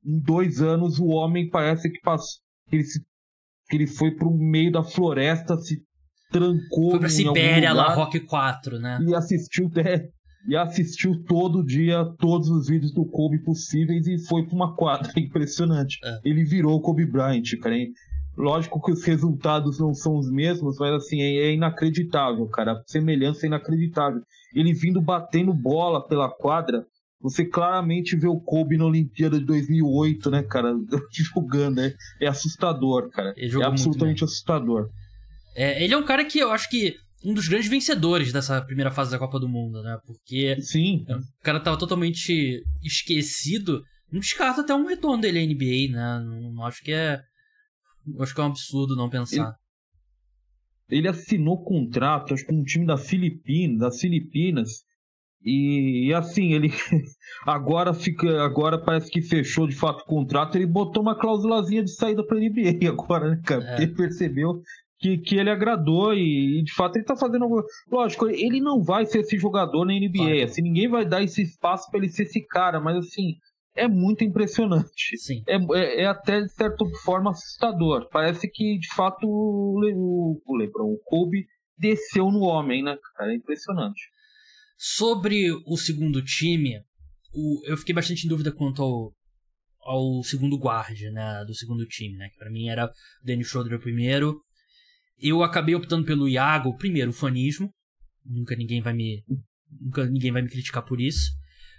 em dois anos o homem parece que passou. Que ele, se, que ele foi pro meio da floresta, se trancou. Foi pra Sibéria, lá Rock 4, né? E assistiu. [laughs] É, e assistiu todo dia todos os vídeos do Kobe possíveis e foi para uma quadra. [laughs] Impressionante. É. Ele virou o Kobe Bryant, cara. Lógico que os resultados não são os mesmos, mas assim, é, é inacreditável, cara. A semelhança é inacreditável. Ele vindo batendo bola pela quadra, você claramente vê o Kobe na Olimpíada de 2008, né, cara? [laughs] Jogando, é, é assustador, cara. É absolutamente assustador. É, ele é um cara que eu acho que um dos grandes vencedores dessa primeira fase da Copa do Mundo, né? Porque Sim. o cara tava totalmente esquecido. Não descarta até um retorno dele à NBA, né? Não, não acho que é. Acho que é um absurdo não pensar. Ele, ele assinou contrato, acho que com um time da Filipinas, das Filipinas. E, e, assim, ele [laughs] agora fica. Agora parece que fechou de fato o contrato. Ele botou uma cláusulazinha de saída para NBA agora, né, cara? É. Porque ele percebeu que, que ele agradou e, e, de fato ele tá fazendo. Lógico, ele não vai ser esse jogador na NBA. Claro. Assim, ninguém vai dar esse espaço para ele ser esse cara, mas assim, é muito impressionante. Sim. É, é, é, até de certa forma assustador. Parece que de fato o, o, o Lebron, o Kobe, desceu no homem, né, cara? É impressionante. Sobre o segundo time, o, eu fiquei bastante em dúvida quanto ao, ao segundo guard, né, do segundo time, né, que para mim era o Danny Schroeder primeiro, eu acabei optando pelo Iago, primeiro, o fanismo. Nunca ninguém vai me. Nunca ninguém vai me criticar por isso.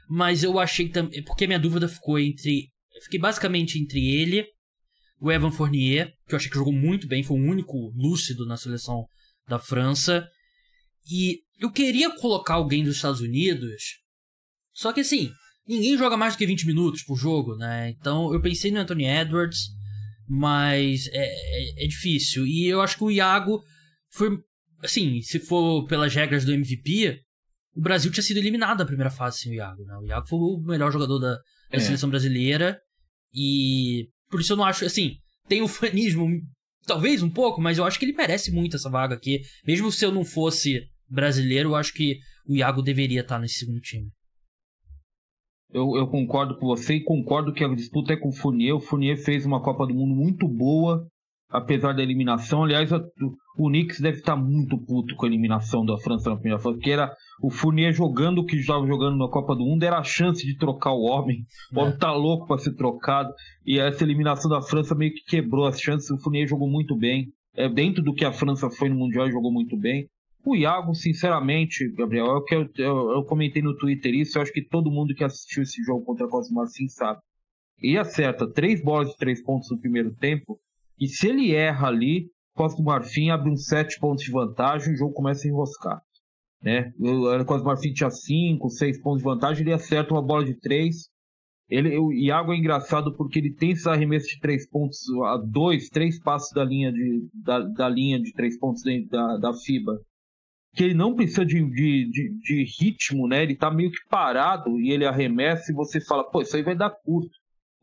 Mas eu achei também. Porque minha dúvida ficou entre. Fiquei basicamente entre ele, o Evan Fournier, que eu achei que jogou muito bem, foi o único lúcido na seleção da França. E eu queria colocar alguém dos Estados Unidos. Só que assim, ninguém joga mais do que 20 minutos por jogo, né? Então eu pensei no Anthony Edwards mas é, é, é, difícil. E eu acho que o Iago foi. Assim, se for pelas regras do MVP, o Brasil tinha sido eliminado na primeira fase sem o Iago. Né? O Iago foi o melhor jogador da, da é. seleção brasileira. E por isso eu não acho. Assim, tem o fanismo, talvez um pouco, mas eu acho que ele merece muito essa vaga aqui. Mesmo se eu não fosse brasileiro, eu acho que o Iago deveria estar nesse segundo time. Eu, eu, concordo com você e concordo que a disputa é com o Fournier. O Fournier fez uma Copa do Mundo muito boa, apesar da eliminação. Aliás, a, o Knicks deve estar muito puto com a eliminação da França na primeira fase, porque era o Fournier jogando o que estava jogando na Copa do Mundo, era a chance de trocar o homem. O homem é. tá louco para ser trocado. E essa eliminação da França meio que quebrou as chances. O Fournier jogou muito bem. É, dentro do que a França foi no Mundial, jogou muito bem. O Iago, sinceramente, Gabriel, é o que eu, eu, eu, comentei no Twitter isso, eu acho que todo mundo que assistiu esse jogo contra a Costa Marfim sabe. E acerta três bolas de três pontos no primeiro tempo, e se ele erra ali, Costa Marfim abre uns sete pontos de vantagem e o jogo começa a enroscar. Né? O Costa Marfim tinha cinco, seis pontos de vantagem, ele acerta uma bola de três. Ele, o Iago é engraçado porque ele tem esses arremessos de três pontos a dois, três passos da linha de, da, da linha de três pontos da, da FIBA que ele não precisa de, de, de, de, ritmo, né? Ele tá meio que parado e ele arremessa e você fala, pô, isso aí vai dar curto.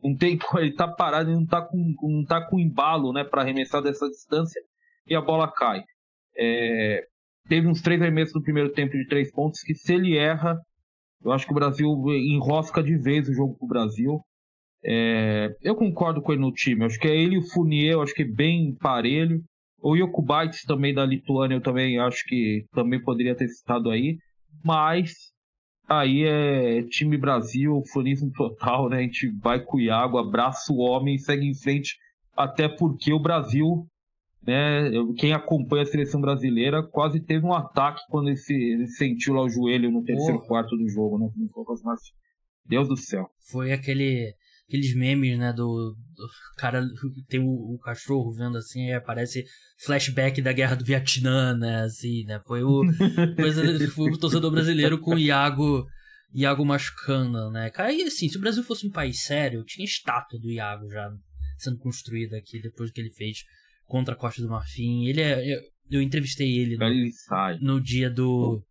Não tem, ele tá parado e não tá com, não tá com embalo, né, para arremessar dessa distância e a bola cai. É, teve uns três arremessos no primeiro tempo de três pontos que se ele erra, eu acho que o Brasil enrosca de vez o jogo pro Brasil. É, eu concordo com ele no time. Eu acho que é ele e o Fournier, eu acho que é bem parelho. O Yokubaitis também da Lituânia, eu também acho que também poderia ter citado aí. Mas aí é time Brasil, funismo total, né? A gente vai com o Iago, abraça o homem e segue em frente. Até porque o Brasil, né? Quem acompanha a seleção brasileira quase teve um ataque quando ele, se, ele sentiu lá o joelho no terceiro oh. quarto do jogo, né? Deus do céu. Foi aquele aqueles memes, né, do, do cara tem o, o, cachorro vendo assim, aí aparece flashback da guerra do Vietnã, né, assim, né, foi o, [laughs] foi o torcedor brasileiro com o Iago, Iago machucando, né, cara, e assim, se o Brasil fosse um país sério, tinha estátua do Iago já sendo construída aqui depois que ele fez contra a Costa do Marfim, ele é, eu, eu entrevistei ele no, no dia do,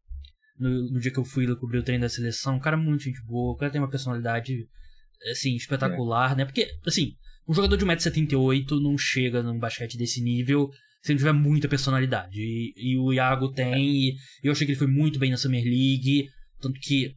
no, no, dia que eu fui cobrir o treino da seleção, um cara muito gente boa, o cara tem uma personalidade assim, espetacular, é. né? Porque, assim, um jogador de 1,78m não chega num basquete desse nível se não tiver muita personalidade. E, e o Iago tem, é. e eu achei que ele foi muito bem na Summer League, tanto que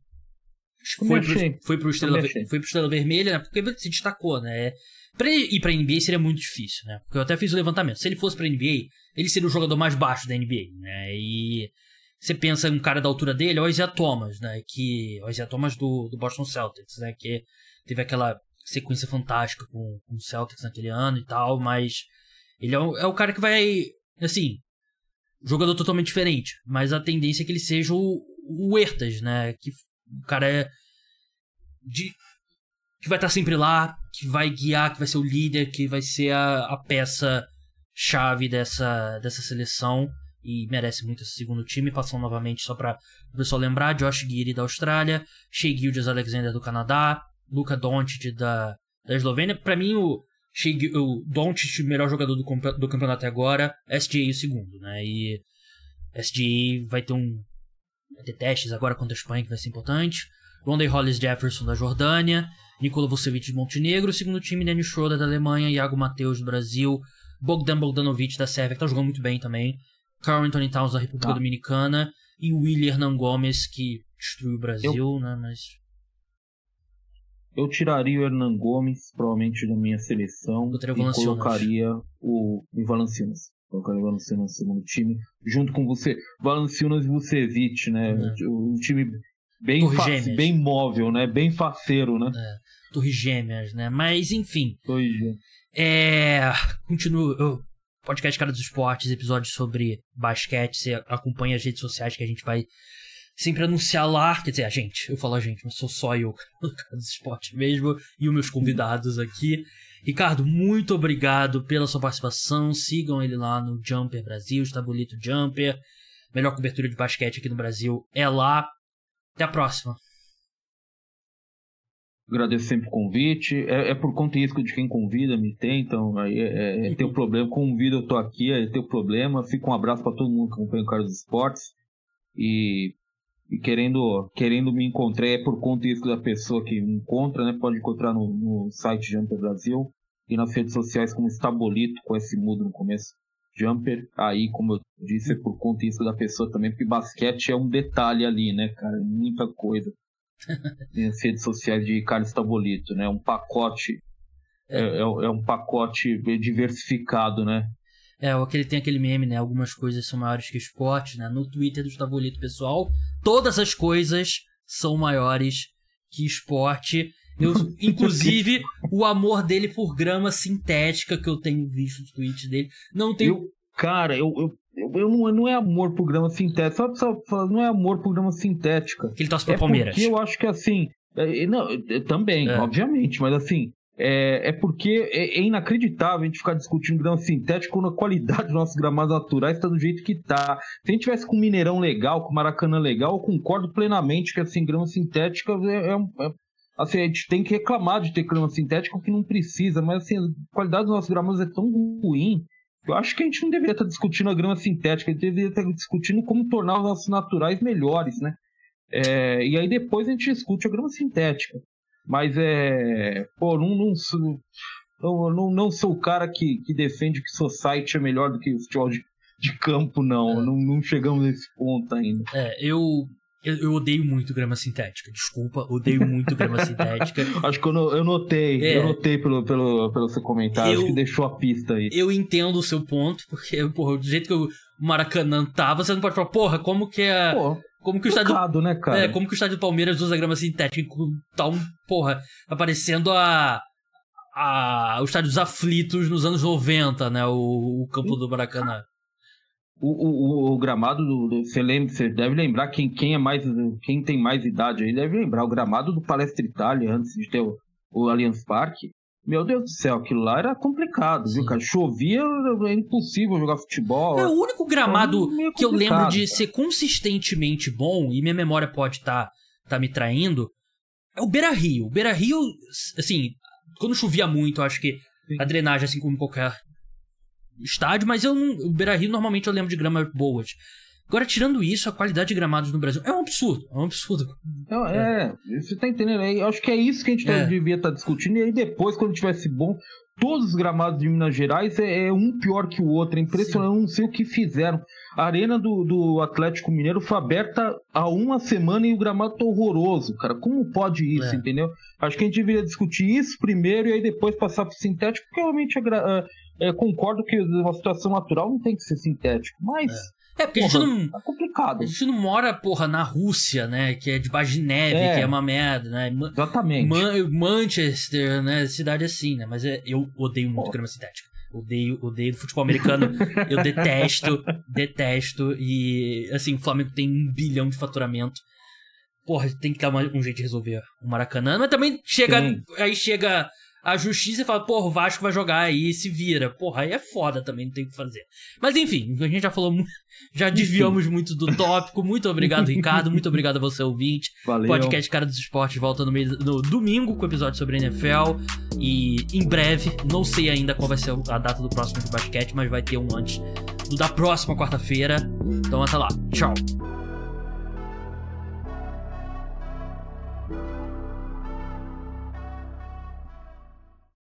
foi pro, foi, pro Estrela, foi pro Estrela Vermelha, né? Porque se destacou, né? Pra ele ir pra NBA seria muito difícil, né? Porque eu até fiz o levantamento. Se ele fosse pra NBA, ele seria o jogador mais baixo da NBA, né? E você pensa em um cara da altura dele, é o Isaiah Thomas, né? Que, o Isaiah Thomas do, do Boston Celtics, né? Que teve aquela sequência fantástica com, com o Celtics naquele ano e tal, mas ele é o, é o cara que vai, assim, jogador totalmente diferente, mas a tendência é que ele seja o, o né? Que o cara é de que vai estar sempre lá, que vai guiar, que vai ser o líder, que vai ser a, a peça chave dessa, dessa seleção e merece muito esse segundo time. Passando novamente só para o pessoal lembrar: Josh Giri da Austrália, Shea Gildas Alexander do Canadá, Luka Doncic da, da Eslovênia. Para mim, o, Shea, o Doncic, o melhor jogador do, do campeonato agora, SGA o segundo, né? E SGA vai ter um. Vai ter testes agora contra a Espanha, que vai ser importante. Rondé Hollis Jefferson da Jordânia, Nikola Vucevic de Montenegro, segundo time Daniel Schroeder da Alemanha, Iago Mateus do Brasil, Bogdan Bogdanovic da Sérvia, que tá jogando muito bem também, Carl Anthony Towns da República tá. Dominicana e William Hernan Gomes, que destruiu o Brasil, eu, né? Mas. Eu tiraria o Hernan Gomes, provavelmente, da minha seleção. e colocaria o, Valanciunas. Colocaria o Valanciunas no segundo time, junto com você. Valanciunas e Vucevic, né? É. Um time bem, bem móvel, né? Bem faceiro, né? É. Torres Gêmeas, né? Mas, enfim. Torres Gêmeas. É. Continuo podcast Cara dos Esportes, episódios sobre basquete. Você acompanha as redes sociais que a gente vai sempre anunciar lá. Quer dizer, a gente, eu falo a gente, mas sou só eu, [laughs] Cara dos Esportes mesmo, e os meus convidados aqui. Ricardo, muito obrigado pela sua participação. Sigam ele lá no Jumper Brasil, Estabulito Jumper. Melhor cobertura de basquete aqui no Brasil é lá. Até a próxima. Agradeço sempre o convite. É, é, por conta e de quem convida, me tem, então aí é, é, é teu problema. Convida, eu tô aqui, é teu problema. Fica um abraço para todo mundo que acompanha o Carlos Esportes. E, e, querendo, querendo me encontrar, é por conta risco da pessoa que me encontra, né? Pode encontrar no, no site Jumper Brasil e nas redes sociais como Estabolito, com esse mudo no começo. Jumper, aí, como eu disse, é por conta risco da pessoa também, porque basquete é um detalhe ali, né, cara? Muita coisa [laughs] nas redes sociais de Carlos Tabolito, né? Um pacote é, é, é, um pacote diversificado, né? É, o que ele tem aquele meme, né? Algumas coisas são maiores que esporte, né? No Twitter do Tabolito pessoal, todas as coisas são maiores que esporte. Eu, [laughs] inclusive, o amor dele por grama sintética que eu tenho visto nos tweets dele. Não tenho. Eu, cara, eu, eu eu não, não é amor por grama sintética, só, só não é amor por grama sintética. Que ele torce pro é Palmeiras. Porque eu acho que assim. É, não, também, é. obviamente, mas assim. É, é porque é, é, inacreditável a gente ficar discutindo grama sintética quando a qualidade dos nossos gramados naturais está do jeito que está. Se a gente tivesse com Mineirão legal, com Maracanã legal, eu concordo plenamente que assim, grama sintética é, é, é assim, a gente tem que reclamar de ter grama sintética que não precisa, mas assim, a qualidade dos nossos gramados é tão ruim eu acho que a gente não deveria estar discutindo a grama sintética, a gente deveria estar discutindo como tornar os nossos naturais melhores, né? É, e aí depois a gente discute a grama sintética. Mas é. Pô, não, não, não, não, não sou o cara que, que defende que society é melhor do que o futebol de, de campo, não. É. não. Não chegamos nesse ponto ainda. É, eu eu, eu, odeio muito grama sintética. Desculpa, odeio muito grama [laughs] sintética. Acho que eu, eu notei. É, eu notei pelo, pelo, pelo seu comentário. Eu, acho que deixou a pista aí. Eu entendo o seu ponto, porque, porra, do jeito que o Maracanã tava, você não pode falar, porra, como que é. como que o estádio. né, cara? É, como que o estádio do Palmeiras usa grama sintética tá um, porra, aparecendo a. A, os estádios aflitos nos anos 90, né? O, o campo do Maracanã. O, o, o, gramado do, você, lembra, você deve lembrar quem, quem é mais quem tem mais idade aí deve lembrar o gramado do Palestra Itália antes de ter o, o Allianz Parque meu Deus do céu, aquilo lá era complicado, viu, cara? Chovia, é impossível jogar futebol. É o único gramado que eu lembro de ser consistentemente bom, e minha memória pode estar tá, tá me traindo, é o Beira Rio. O Beira Rio, assim, quando chovia muito, acho que a drenagem, assim como qualquer estádio, mas eu não, o Beira Rio normalmente eu lembro de gramas boas. Agora, tirando isso, a qualidade de gramados no Brasil é um absurdo. É um absurdo. Não, é, é, você tá entendendo aí? Acho que é isso que a gente é. devia estar tá discutindo. E aí depois, quando tivesse bom, todos os gramados de Minas Gerais é, é um pior que o outro. É impressionante, eu não sei o que fizeram. A arena do, do Atlético Mineiro foi aberta há uma semana e o gramado tá horroroso, cara. Como pode isso, é. entendeu? Acho que a gente deveria discutir isso primeiro e aí depois passar pro sintético, porque realmente é, é, concordo que uma situação natural não tem que ser sintético, mas. É. É, porque porra, a gente não. É complicado. A gente não mora, porra, na Rússia, né? Que é debaixo de neve, é. que é uma merda, né? Exatamente. Man Manchester, né? Cidade assim, né? Mas é, eu odeio muito grama sintética. Odeio, odeio futebol americano. eu [laughs] detesto, detesto. E, assim, o Flamengo tem um bilhão de faturamento. Porra, tem que dar uma, um jeito de resolver o Maracanã. Mas também chega. Sim. Aí chega a justiça fala, porra, o Vasco vai jogar aí se vira. Porra, aí é foda também, não tem o que fazer. Mas enfim, a gente já falou, já desviamos muito do tópico. Muito obrigado, [laughs] Ricardo. Muito obrigado a você, ouvinte. Valeu. Podcast Cara dos Esportes volta no, meio, no domingo com o episódio sobre NFL. E em breve, não sei ainda qual vai ser a data do próximo de basquete, mas vai ter um antes do da próxima quarta-feira. Então até lá. Tchau.